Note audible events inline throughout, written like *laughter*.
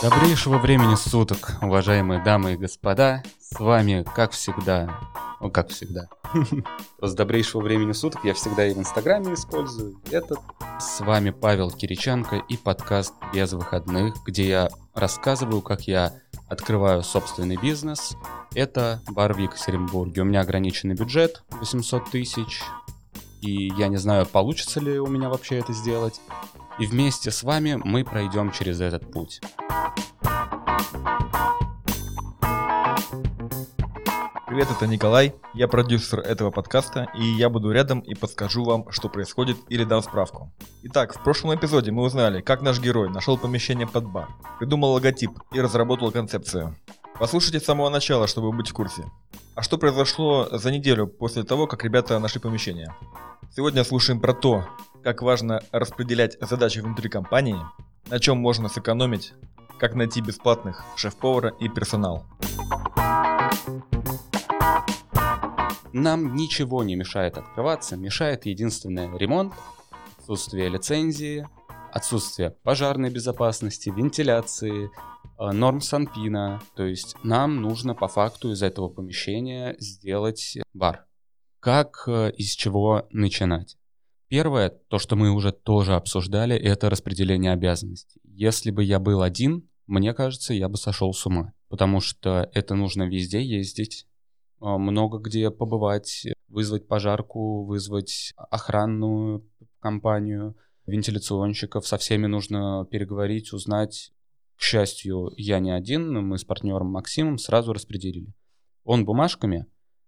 Добрейшего времени суток, уважаемые дамы и господа. С вами, как всегда, ну, как всегда. *laughs* С добрейшего времени суток я всегда и в Инстаграме использую этот. С вами Павел Кириченко и подкаст «Без выходных», где я рассказываю, как я открываю собственный бизнес. Это бар в Екатеринбурге. У меня ограниченный бюджет 800 тысяч, и я не знаю, получится ли у меня вообще это сделать. И вместе с вами мы пройдем через этот путь. Привет, это Николай, я продюсер этого подкаста, и я буду рядом и подскажу вам, что происходит или дам справку. Итак, в прошлом эпизоде мы узнали, как наш герой нашел помещение под бар, придумал логотип и разработал концепцию. Послушайте с самого начала, чтобы быть в курсе. А что произошло за неделю после того, как ребята нашли помещение? Сегодня слушаем про то, как важно распределять задачи внутри компании, на чем можно сэкономить, как найти бесплатных шеф-повара и персонал. Нам ничего не мешает открываться, мешает единственное ремонт, отсутствие лицензии, отсутствие пожарной безопасности, вентиляции, норм Санпина. То есть нам нужно по факту из этого помещения сделать бар. Как, э, из чего начинать? Первое, то, что мы уже тоже обсуждали, это распределение обязанностей. Если бы я был один, мне кажется, я бы сошел с ума. Потому что это нужно везде ездить, а, много где побывать, вызвать пожарку, вызвать охранную компанию, вентиляционщиков, со всеми нужно переговорить, узнать. К счастью, я не один, мы с партнером Максимом сразу распределили. Он бумажками,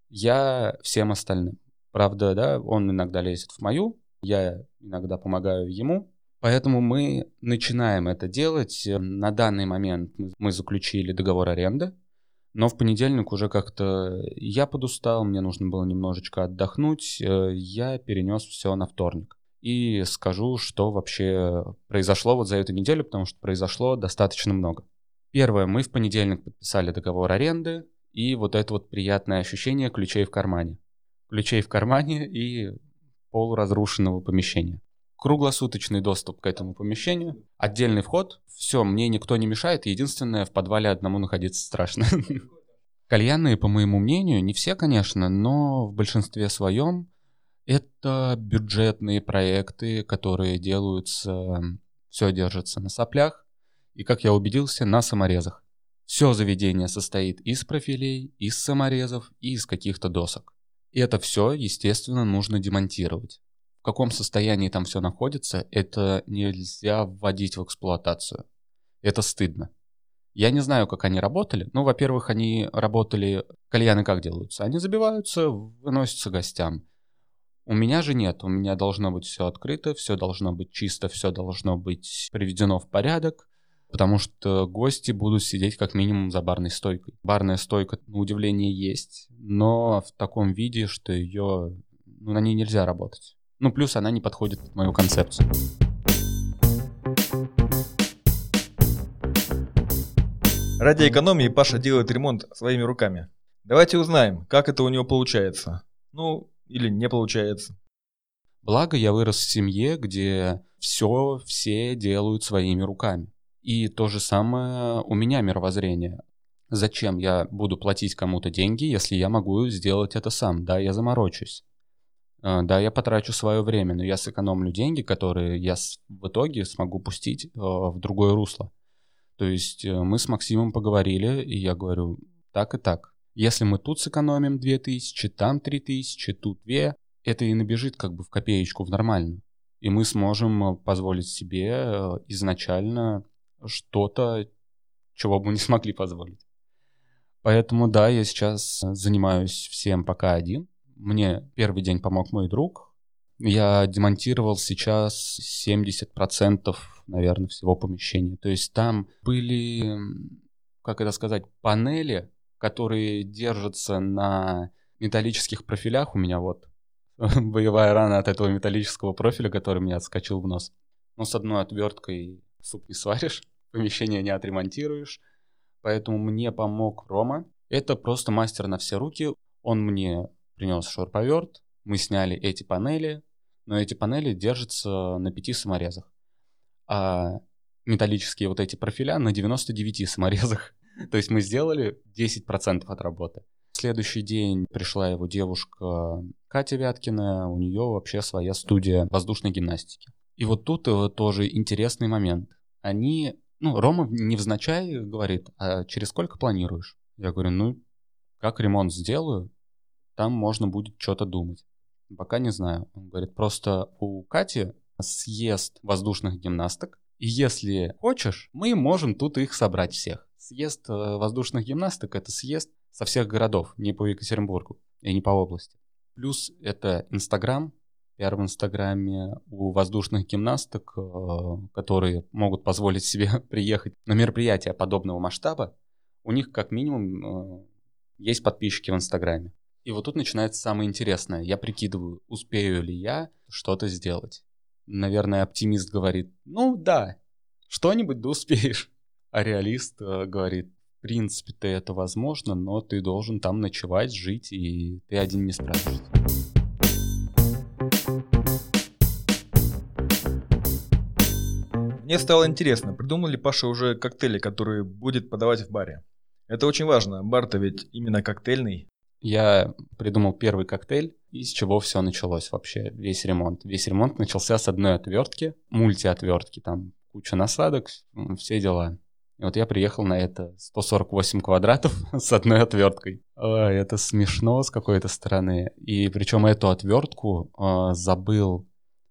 я всем остальным. Правда, да, он иногда лезет в мою, я иногда помогаю ему. Поэтому мы начинаем это делать. На данный момент мы заключили договор аренды. Но в понедельник уже как-то я подустал, мне нужно было немножечко отдохнуть, э, я перенес все на вторник. И скажу, что вообще произошло вот за эту неделю, потому что произошло достаточно много. Первое, мы в понедельник подписали договор аренды, и вот это вот приятное ощущение ключей в кармане. Ключей в кармане и полуразрушенного помещения круглосуточный доступ к этому помещению, отдельный вход, все, мне никто не мешает, единственное, в подвале одному находиться страшно. *laughs* Кальянные, по моему мнению, не все, конечно, но в большинстве своем это бюджетные проекты, которые делаются, все держится на соплях и, как я убедился, на саморезах. Все заведение состоит из профилей, из саморезов и из каких-то досок. И это все, естественно, нужно демонтировать в каком состоянии там все находится, это нельзя вводить в эксплуатацию. Это стыдно. Я не знаю, как они работали. Ну, во-первых, они работали... Кальяны как делаются? Они забиваются, выносятся гостям. У меня же нет. У меня должно быть все открыто, все должно быть чисто, все должно быть приведено в порядок, потому что гости будут сидеть как минимум за барной стойкой. Барная стойка, на удивление, есть, но в таком виде, что ее... Ну, на ней нельзя работать. Ну, плюс она не подходит под мою концепцию. Ради экономии Паша делает ремонт своими руками. Давайте узнаем, как это у него получается. Ну, или не получается. Благо, я вырос в семье, где все, все делают своими руками. И то же самое у меня мировоззрение. Зачем я буду платить кому-то деньги, если я могу сделать это сам? Да, я заморочусь. А, да, я потрачу свое время, но я сэкономлю деньги, которые я в итоге смогу пустить а, в другое русло. То есть э, мы с Максимом поговорили, и я говорю, так и так. Если мы тут сэкономим 2000, там 3000, тут 2, это и набежит как бы в копеечку в нормальную. И мы сможем э, позволить себе э, изначально что-то, чего бы мы *laughs* не смогли позволить. Поэтому да, я сейчас занимаюсь всем пока один. Мне первый день помог мой друг. Я демонтировал сейчас 70%, наверное, всего помещения. То есть там были, как это сказать, панели, которые держатся на металлических профилях. У меня вот *laughs* боевая рана от этого металлического профиля, который мне отскочил в нос. Но с одной отверткой суп не сваришь, *laughs* помещение не отремонтируешь. Поэтому мне помог Рома. Это просто мастер на все руки. Он мне принес шуруповерт, мы сняли эти панели, но эти панели держатся на пяти саморезах. А металлические вот эти профиля на 99 саморезах. То есть мы сделали 10% от работы. В следующий день пришла его девушка Катя Вяткина, у нее вообще своя студия воздушной гимнастики. И вот тут э, тоже интересный момент. Они, ну, Рома невзначай говорит, а через сколько планируешь? Я говорю, ну, как ремонт сделаю, там можно будет что-то думать. Пока не знаю. Он говорит, просто у Кати съезд воздушных гимнасток, и если хочешь, мы можем тут их собрать всех. Съезд э, воздушных гимнасток — это съезд со всех городов, не по Екатеринбургу и не по области. Плюс это Инстаграм, пиар в Инстаграме у воздушных гимнасток, э, которые могут позволить себе *laughs* приехать на мероприятие подобного масштаба, у них как минимум э, есть подписчики в Инстаграме. И вот тут начинается самое интересное. Я прикидываю, успею ли я что-то сделать наверное, оптимист говорит, ну да, что-нибудь да успеешь. А реалист э, говорит, в принципе-то это возможно, но ты должен там ночевать, жить, и ты один не справишься. Мне стало интересно, придумал ли Паша уже коктейли, которые будет подавать в баре? Это очень важно, бар-то ведь именно коктейльный. Я придумал первый коктейль, из чего все началось вообще, весь ремонт. Весь ремонт начался с одной отвертки, мультиотвертки, там куча насадок, все дела. И вот я приехал на это 148 квадратов *laughs* с одной отверткой. Это смешно с какой-то стороны. И причем эту отвертку а, забыл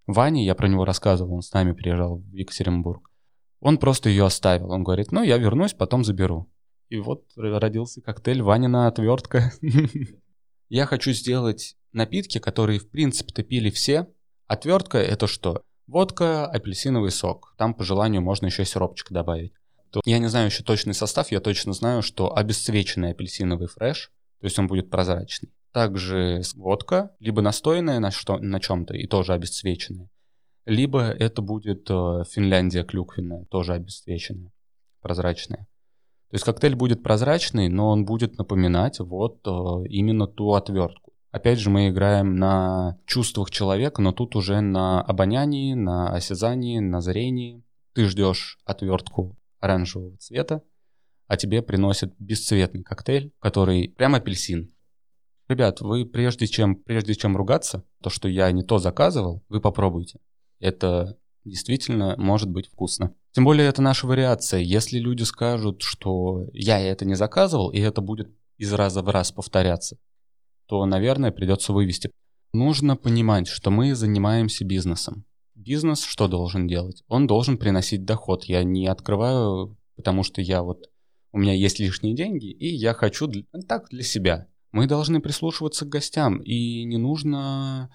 Ваня, я про него рассказывал, он с нами приезжал в Екатеринбург. Он просто ее оставил. Он говорит, ну, я вернусь, потом заберу. И вот родился коктейль Ванина отвертка. *laughs* Я хочу сделать напитки, которые в принципе-то пили все. Отвертка это что? Водка, апельсиновый сок. Там по желанию можно еще сиропчик добавить. Я не знаю еще точный состав, я точно знаю, что обесцвеченный апельсиновый фреш, то есть он будет прозрачный. Также водка, либо настоянная на, что, на чем-то и тоже обесцвеченная, либо это будет э, Финляндия клюквенная, тоже обесцвеченная, прозрачная. То есть коктейль будет прозрачный, но он будет напоминать вот э, именно ту отвертку. Опять же, мы играем на чувствах человека, но тут уже на обонянии, на осязании, на зрении. Ты ждешь отвертку оранжевого цвета, а тебе приносят бесцветный коктейль, который прям апельсин. Ребят, вы прежде чем, прежде чем ругаться, то, что я не то заказывал, вы попробуйте. Это действительно может быть вкусно. Тем более это наша вариация. Если люди скажут, что я это не заказывал, и это будет из раза в раз повторяться, то, наверное, придется вывести. Нужно понимать, что мы занимаемся бизнесом. Бизнес что должен делать? Он должен приносить доход. Я не открываю, потому что я вот у меня есть лишние деньги, и я хочу для, так для себя. Мы должны прислушиваться к гостям, и не нужно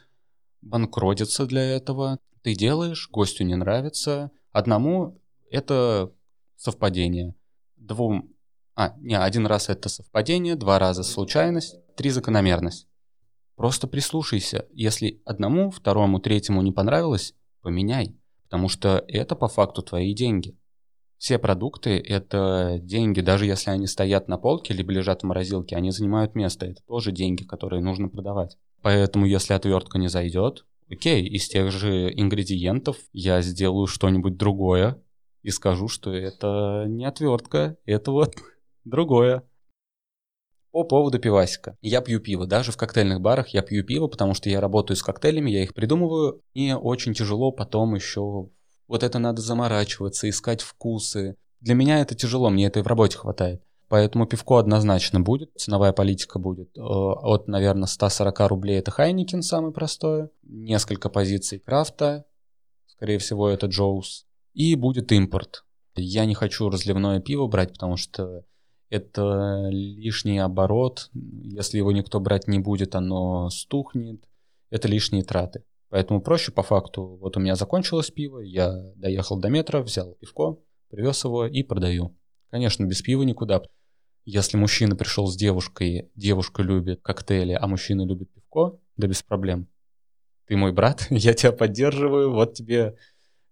банкротиться для этого. Ты делаешь, гостю не нравится. Одному это совпадение. Двум... А, не, один раз это совпадение, два раза случайность, три закономерность. Просто прислушайся. Если одному, второму, третьему не понравилось, поменяй. Потому что это по факту твои деньги. Все продукты — это деньги, даже если они стоят на полке либо лежат в морозилке, они занимают место. Это тоже деньги, которые нужно продавать. Поэтому, если отвертка не зайдет, окей, из тех же ингредиентов я сделаю что-нибудь другое, и скажу, что это не отвертка, это вот *laughs* другое. По поводу пивасика. Я пью пиво. Даже в коктейльных барах я пью пиво, потому что я работаю с коктейлями, я их придумываю. И очень тяжело потом еще вот это надо заморачиваться, искать вкусы. Для меня это тяжело, мне это и в работе хватает. Поэтому пивко однозначно будет, ценовая политика будет. Э, от, наверное, 140 рублей это Хайникин самый простой. Несколько позиций крафта. Скорее всего, это Джоус и будет импорт. Я не хочу разливное пиво брать, потому что это лишний оборот. Если его никто брать не будет, оно стухнет. Это лишние траты. Поэтому проще по факту. Вот у меня закончилось пиво, я доехал до метра, взял пивко, привез его и продаю. Конечно, без пива никуда. Если мужчина пришел с девушкой, девушка любит коктейли, а мужчина любит пивко, да без проблем. Ты мой брат, *laughs* я тебя поддерживаю, вот тебе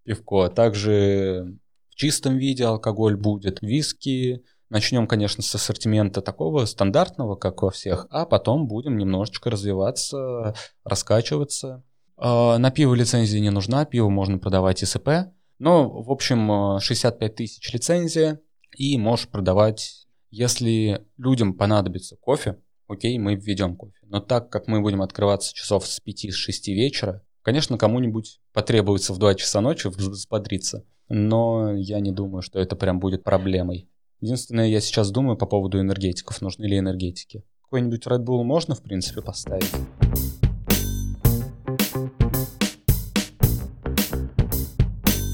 пивко. Также в чистом виде алкоголь будет, виски, Начнем, конечно, с ассортимента такого стандартного, как во всех, а потом будем немножечко развиваться, раскачиваться. А, на пиво лицензия не нужна, пиво можно продавать ИСП. Но, в общем, 65 тысяч лицензия, и можешь продавать, если людям понадобится кофе, окей, мы введем кофе. Но так как мы будем открываться часов с 5-6 вечера, конечно, кому-нибудь потребуется в 2 часа ночи взбодриться. Но я не думаю, что это прям будет проблемой. Единственное, я сейчас думаю по поводу энергетиков. Нужны ли энергетики? Какой-нибудь Red Bull можно, в принципе, поставить?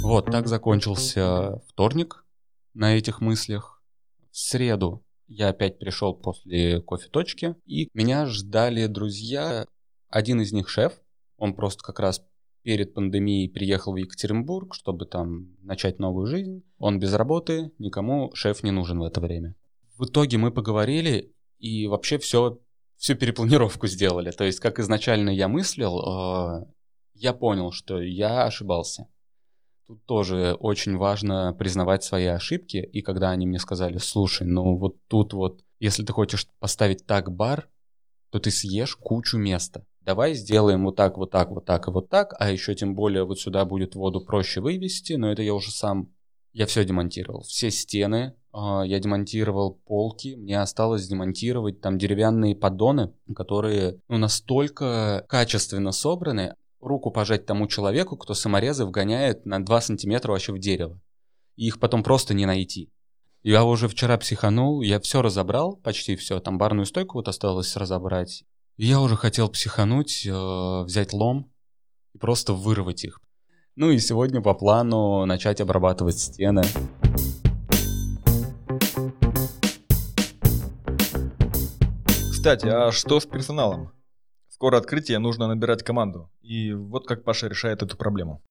Вот, так закончился вторник на этих мыслях. В среду я опять пришел после кофе-точки, и меня ждали друзья. Один из них шеф, он просто как раз перед пандемией приехал в Екатеринбург, чтобы там начать новую жизнь. Он без работы, никому шеф не нужен в это время. В итоге мы поговорили и вообще все, всю перепланировку сделали. То есть, как изначально я мыслил, э, я понял, что я ошибался. Тут тоже очень важно признавать свои ошибки. И когда они мне сказали, слушай, ну вот тут вот, если ты хочешь поставить так бар, то ты съешь кучу места давай сделаем вот так, вот так, вот так и вот так, а еще тем более вот сюда будет воду проще вывести, но это я уже сам, я все демонтировал, все стены, э, я демонтировал полки, мне осталось демонтировать там деревянные поддоны, которые ну, настолько качественно собраны, руку пожать тому человеку, кто саморезы вгоняет на 2 сантиметра вообще в дерево. И их потом просто не найти. Я уже вчера психанул, я все разобрал, почти все. Там барную стойку вот осталось разобрать. Я уже хотел психануть, э, взять лом и просто вырвать их. Ну и сегодня по плану начать обрабатывать стены. Кстати, а что с персоналом? Скоро открытие, нужно набирать команду. И вот как Паша решает эту проблему.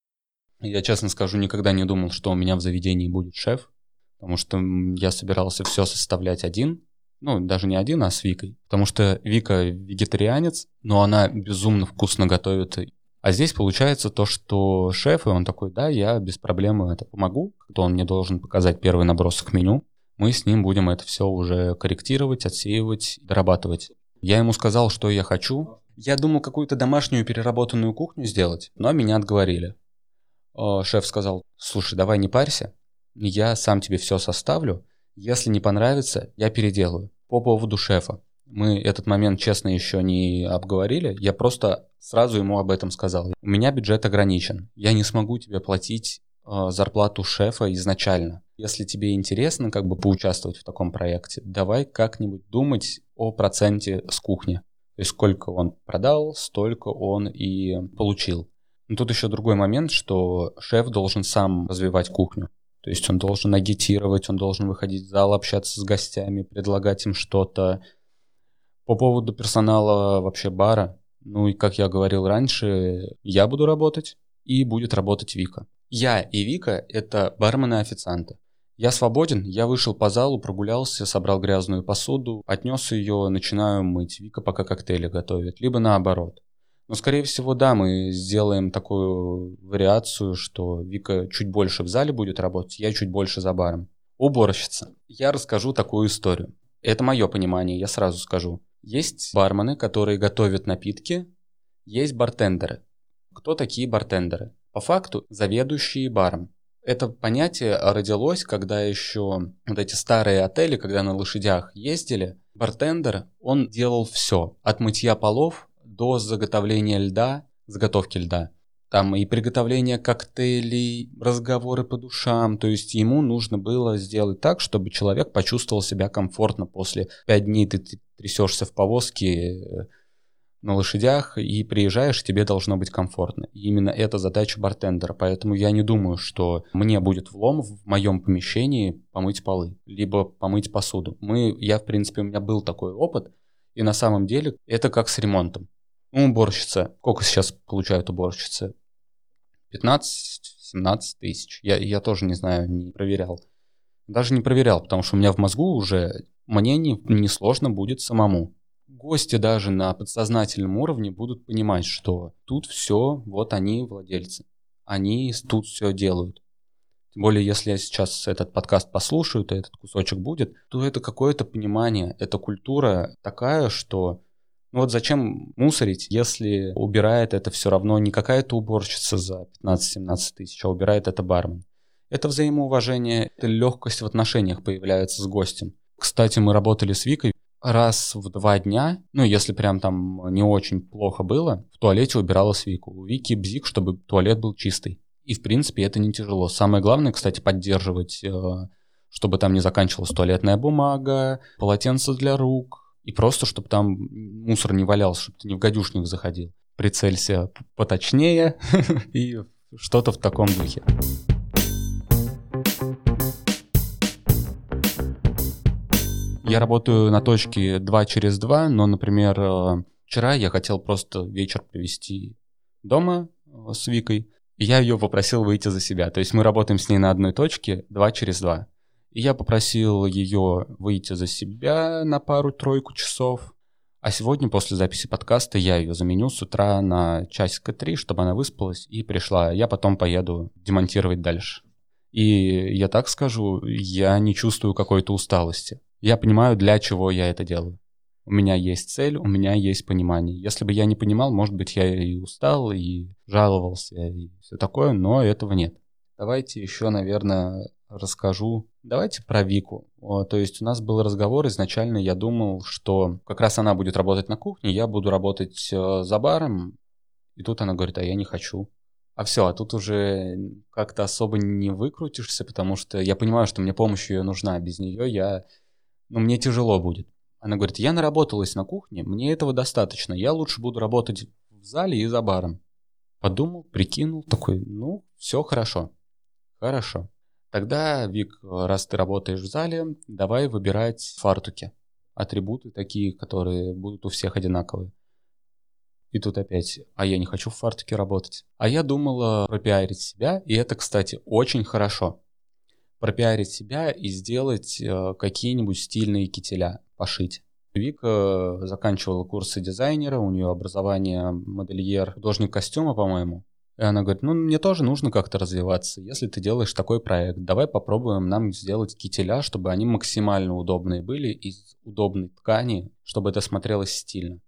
Я честно скажу, никогда не думал, что у меня в заведении будет шеф, потому что я собирался все составлять один, ну, даже не один, а с Викой. Потому что Вика вегетарианец, но она безумно вкусно готовит. А здесь получается то, что шеф, и он такой, да, я без проблем это помогу, то он мне должен показать первый набросок меню. Мы с ним будем это все уже корректировать, отсеивать, дорабатывать. Я ему сказал, что я хочу. Я думал какую-то домашнюю переработанную кухню сделать, но меня отговорили. Шеф сказал, слушай, давай не парься, я сам тебе все составлю, если не понравится, я переделаю. По поводу шефа. Мы этот момент, честно, еще не обговорили. Я просто сразу ему об этом сказал. У меня бюджет ограничен. Я не смогу тебе платить э, зарплату шефа изначально. Если тебе интересно как бы поучаствовать в таком проекте, давай как-нибудь думать о проценте с кухни. То есть сколько он продал, столько он и получил. Но тут еще другой момент, что шеф должен сам развивать кухню. То есть он должен агитировать, он должен выходить в зал, общаться с гостями, предлагать им что-то. По поводу персонала вообще бара, ну и как я говорил раньше, я буду работать и будет работать Вика. Я и Вика — это бармены-официанты. Я свободен, я вышел по залу, прогулялся, собрал грязную посуду, отнес ее, начинаю мыть. Вика пока коктейли готовит. Либо наоборот. Но, скорее всего, да, мы сделаем такую вариацию, что Вика чуть больше в зале будет работать, я чуть больше за баром. Уборщица. Я расскажу такую историю. Это мое понимание, я сразу скажу. Есть бармены, которые готовят напитки, есть бартендеры. Кто такие бартендеры? По факту, заведующие баром. Это понятие родилось, когда еще вот эти старые отели, когда на лошадях ездили, бартендер, он делал все. От мытья полов до заготовления льда, заготовки льда. Там и приготовление коктейлей, разговоры по душам. То есть ему нужно было сделать так, чтобы человек почувствовал себя комфортно после пять дней ты трясешься в повозке э, на лошадях и приезжаешь, тебе должно быть комфортно. И именно это задача бартендера. Поэтому я не думаю, что мне будет влом в моем помещении помыть полы, либо помыть посуду. Мы, я, в принципе, у меня был такой опыт, и на самом деле это как с ремонтом. Ну, уборщица. Сколько сейчас получают уборщицы? 15-17 тысяч. Я, я тоже не знаю, не проверял. Даже не проверял, потому что у меня в мозгу уже мне не, не сложно будет самому. Гости даже на подсознательном уровне будут понимать, что тут все, вот они владельцы. Они тут все делают. Тем более, если я сейчас этот подкаст послушаю, то этот кусочек будет, то это какое-то понимание, это культура такая, что ну вот зачем мусорить, если убирает это все равно не какая-то уборщица за 15-17 тысяч, а убирает это бармен. Это взаимоуважение, это легкость в отношениях появляется с гостем. Кстати, мы работали с Викой раз в два дня, ну, если прям там не очень плохо было, в туалете убиралась Вика. У Вики бзик, чтобы туалет был чистый. И, в принципе, это не тяжело. Самое главное, кстати, поддерживать, э, чтобы там не заканчивалась туалетная бумага, полотенце для рук, и просто, чтобы там мусор не валялся, чтобы ты не в гадюшник заходил. Прицелься поточнее *laughs* и что-то в таком духе. Я работаю на точке 2 через 2, но, например, э, вчера я хотел просто вечер провести дома э, с Викой, и я ее попросил выйти за себя. То есть мы работаем с ней на одной точке 2 через 2. И я попросил ее выйти за себя на пару-тройку часов. А сегодня, после записи подкаста, я ее заменю с утра на часика три, чтобы она выспалась и пришла. Я потом поеду демонтировать дальше. И я так скажу, я не чувствую какой-то усталости. Я понимаю, для чего я это делаю. У меня есть цель, у меня есть понимание. Если бы я не понимал, может быть, я и устал, и жаловался, и все такое, но этого нет. Давайте еще, наверное, расскажу. Давайте про Вику. То есть у нас был разговор, изначально я думал, что как раз она будет работать на кухне, я буду работать э, за баром, и тут она говорит, а я не хочу. А все, а тут уже как-то особо не выкрутишься, потому что я понимаю, что мне помощь ее нужна, а без нее я ну, мне тяжело будет. Она говорит, я наработалась на кухне, мне этого достаточно, я лучше буду работать в зале и за баром. Подумал, прикинул, такой, ну, все хорошо. Хорошо. Тогда, Вик, раз ты работаешь в зале, давай выбирать фартуки. Атрибуты такие, которые будут у всех одинаковые. И тут опять, а я не хочу в фартуке работать. А я думала пропиарить себя, и это, кстати, очень хорошо пропиарить себя и сделать э, какие-нибудь стильные кителя, пошить. Вика заканчивала курсы дизайнера, у нее образование модельер, художник костюма, по-моему. И она говорит, ну, мне тоже нужно как-то развиваться. Если ты делаешь такой проект, давай попробуем нам сделать кителя, чтобы они максимально удобные были, из удобной ткани, чтобы это смотрелось стильно.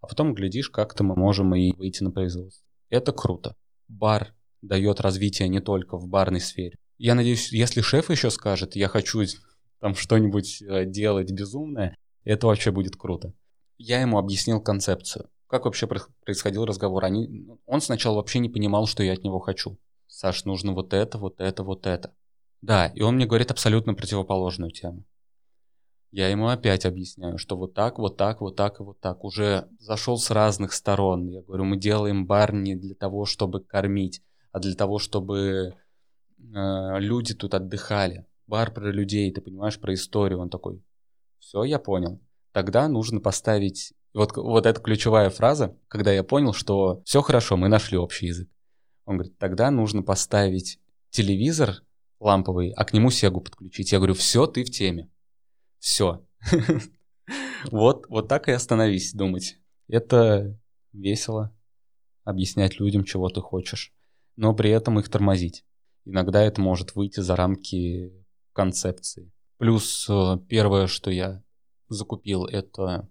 А потом, глядишь, как-то мы можем и выйти на производство. Это круто. Бар дает развитие не только в барной сфере. Я надеюсь, если шеф еще скажет, я хочу там что-нибудь э, делать безумное, это вообще будет круто. Я ему объяснил концепцию. Как вообще происходил разговор? Они... Он сначала вообще не понимал, что я от него хочу. Саш, нужно вот это, вот это, вот это. Да, и он мне говорит абсолютно противоположную тему. Я ему опять объясняю, что вот так, вот так, вот так и вот так. Уже зашел с разных сторон. Я говорю, мы делаем бар не для того, чтобы кормить, а для того, чтобы э, люди тут отдыхали. Бар про людей, ты понимаешь, про историю. Он такой, все, я понял. Тогда нужно поставить... Вот, вот эта ключевая фраза, когда я понял, что все хорошо, мы нашли общий язык. Он говорит, тогда нужно поставить телевизор ламповый, а к нему Сегу подключить. Я говорю, все, ты в теме. Все. *laughs* Вот, вот так и остановись думать. Это весело объяснять людям, чего ты хочешь, но при этом их тормозить иногда это может выйти за рамки концепции. Плюс э, первое, что я закупил, это...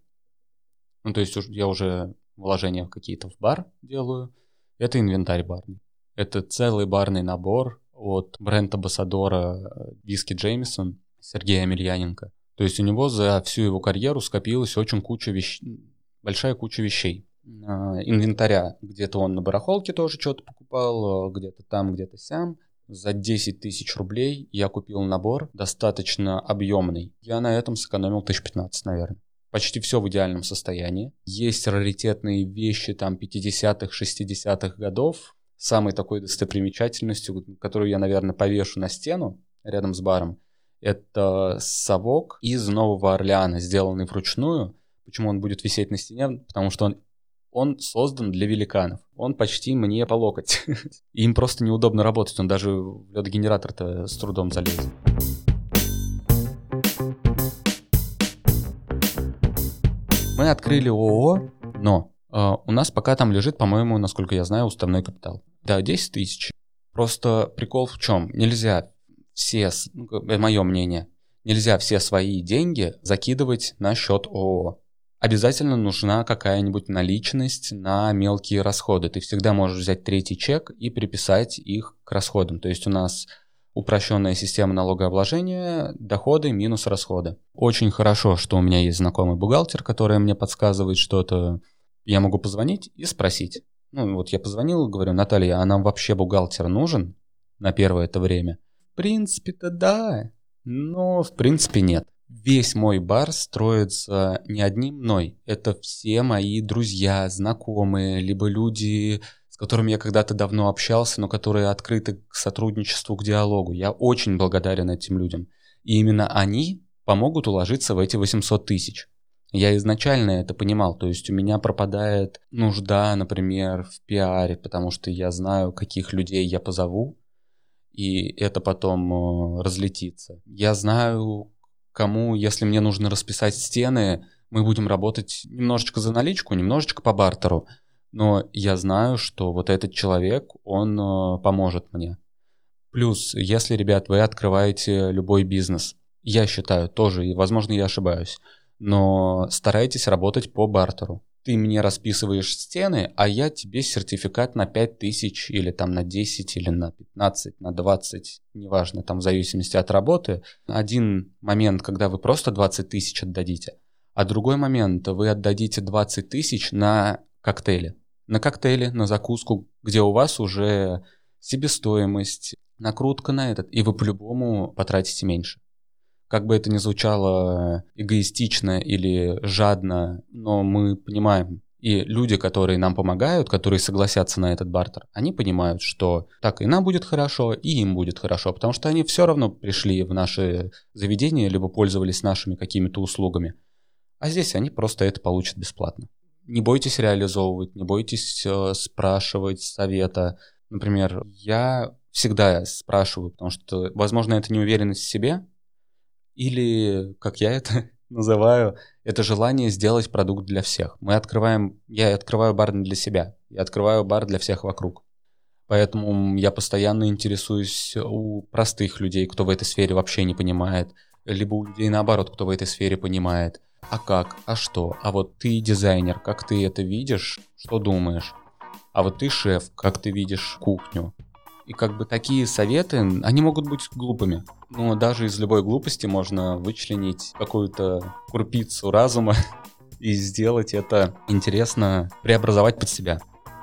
Ну, то есть я уже вложения какие-то в бар делаю. Это инвентарь барный. Это целый барный набор от бренда Басадора э, виски Джеймисон Сергея Амельяненко. То есть у него за всю его карьеру скопилась очень куча вещей, большая куча вещей. Э, инвентаря. Где-то он на барахолке тоже что-то покупал, где-то там, где-то сям. За 10 тысяч рублей я купил набор достаточно объемный. Я на этом сэкономил тысяч 15, наверное. Почти все в идеальном состоянии. Есть раритетные вещи там 50-х, 60-х годов. Самой такой достопримечательностью, которую я, наверное, повешу на стену рядом с баром, это совок из Нового Орлеана, сделанный вручную. Почему он будет висеть на стене? Потому что он он создан для великанов. Он почти мне по локоть. *laughs* Им просто неудобно работать, он даже в лед-генератор-то с трудом залезет. Мы открыли ООО, но э, у нас пока там лежит, по-моему, насколько я знаю, уставной капитал. Да, 10 тысяч. Просто прикол в чем? Нельзя все, ну, мое мнение, нельзя все свои деньги закидывать на счет ООО. Обязательно нужна какая-нибудь наличность на мелкие расходы. Ты всегда можешь взять третий чек и приписать их к расходам. То есть у нас упрощенная система налогообложения, доходы минус расходы. Очень хорошо, что у меня есть знакомый бухгалтер, который мне подсказывает что-то. Я могу позвонить и спросить. Ну вот я позвонил, говорю, Наталья, а нам вообще бухгалтер нужен на первое это время? В принципе-то да, но в принципе нет. Весь мой бар строится не одним мной. Это все мои друзья, знакомые, либо люди, которыми я когда-то давно общался, но которые открыты к сотрудничеству, к диалогу. Я очень благодарен этим людям. И именно они помогут уложиться в эти 800 тысяч. Я изначально это понимал, то есть у меня пропадает нужда, например, в пиаре, потому что я знаю, каких людей я позову, и это потом э, разлетится. Я знаю, кому, если мне нужно расписать стены, мы будем работать немножечко за наличку, немножечко по бартеру, но я знаю, что вот этот человек, он э, поможет мне. Плюс, если, ребят, вы открываете любой бизнес, я считаю тоже, и, возможно, я ошибаюсь, но старайтесь работать по бартеру. Ты мне расписываешь стены, а я тебе сертификат на 5000 или там на 10 или на 15, на 20, неважно, там в зависимости от работы. Один момент, когда вы просто 20 тысяч отдадите, а другой момент, вы отдадите 20 тысяч на коктейли. На коктейли, на закуску, где у вас уже себестоимость, накрутка на этот, и вы по-любому потратите меньше. Как бы это ни звучало эгоистично или жадно, но мы понимаем, и люди, которые нам помогают, которые согласятся на этот бартер, они понимают, что так и нам будет хорошо, и им будет хорошо, потому что они все равно пришли в наши заведения, либо пользовались нашими какими-то услугами. А здесь они просто это получат бесплатно. Не бойтесь реализовывать, не бойтесь э, спрашивать совета. Например, я всегда спрашиваю, потому что, возможно, это неуверенность в себе, или, как я это *laughs* называю, это желание сделать продукт для всех. Мы открываем, я открываю бар не для себя, я открываю бар для всех вокруг. Поэтому я постоянно интересуюсь у простых людей, кто в этой сфере вообще не понимает, либо у людей наоборот, кто в этой сфере понимает. А как? А что? А вот ты дизайнер, как ты это видишь? Что думаешь? А вот ты шеф, как ты видишь кухню? И как бы такие советы, они могут быть глупыми. Но даже из любой глупости можно вычленить какую-то крупицу разума *laughs* и сделать это интересно, преобразовать под себя.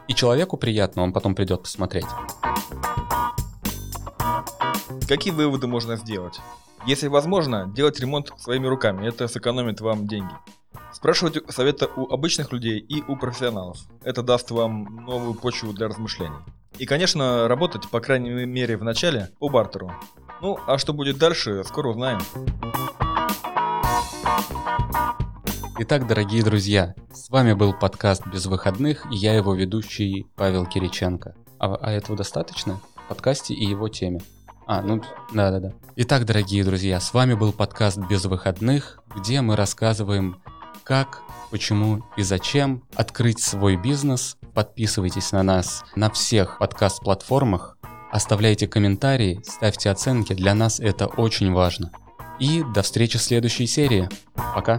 И человеку приятно, он потом придет посмотреть. Какие выводы можно сделать? Если возможно, делать ремонт своими руками, это сэкономит вам деньги. Спрашивайте совета у обычных людей и у профессионалов. Это даст вам новую почву для размышлений. И, конечно, работать, по крайней мере, в начале по бартеру. Ну, а что будет дальше, скоро узнаем. Итак, дорогие друзья, с вами был подкаст «Без выходных» и я его ведущий Павел Кириченко. А, а этого достаточно? В подкасте и его теме. А, ну, да-да-да. Итак, дорогие друзья, с вами был подкаст «Без выходных», где мы рассказываем, как, почему и зачем открыть свой бизнес Подписывайтесь на нас на всех подкаст-платформах, оставляйте комментарии, ставьте оценки, для нас это очень важно. И до встречи в следующей серии. Пока.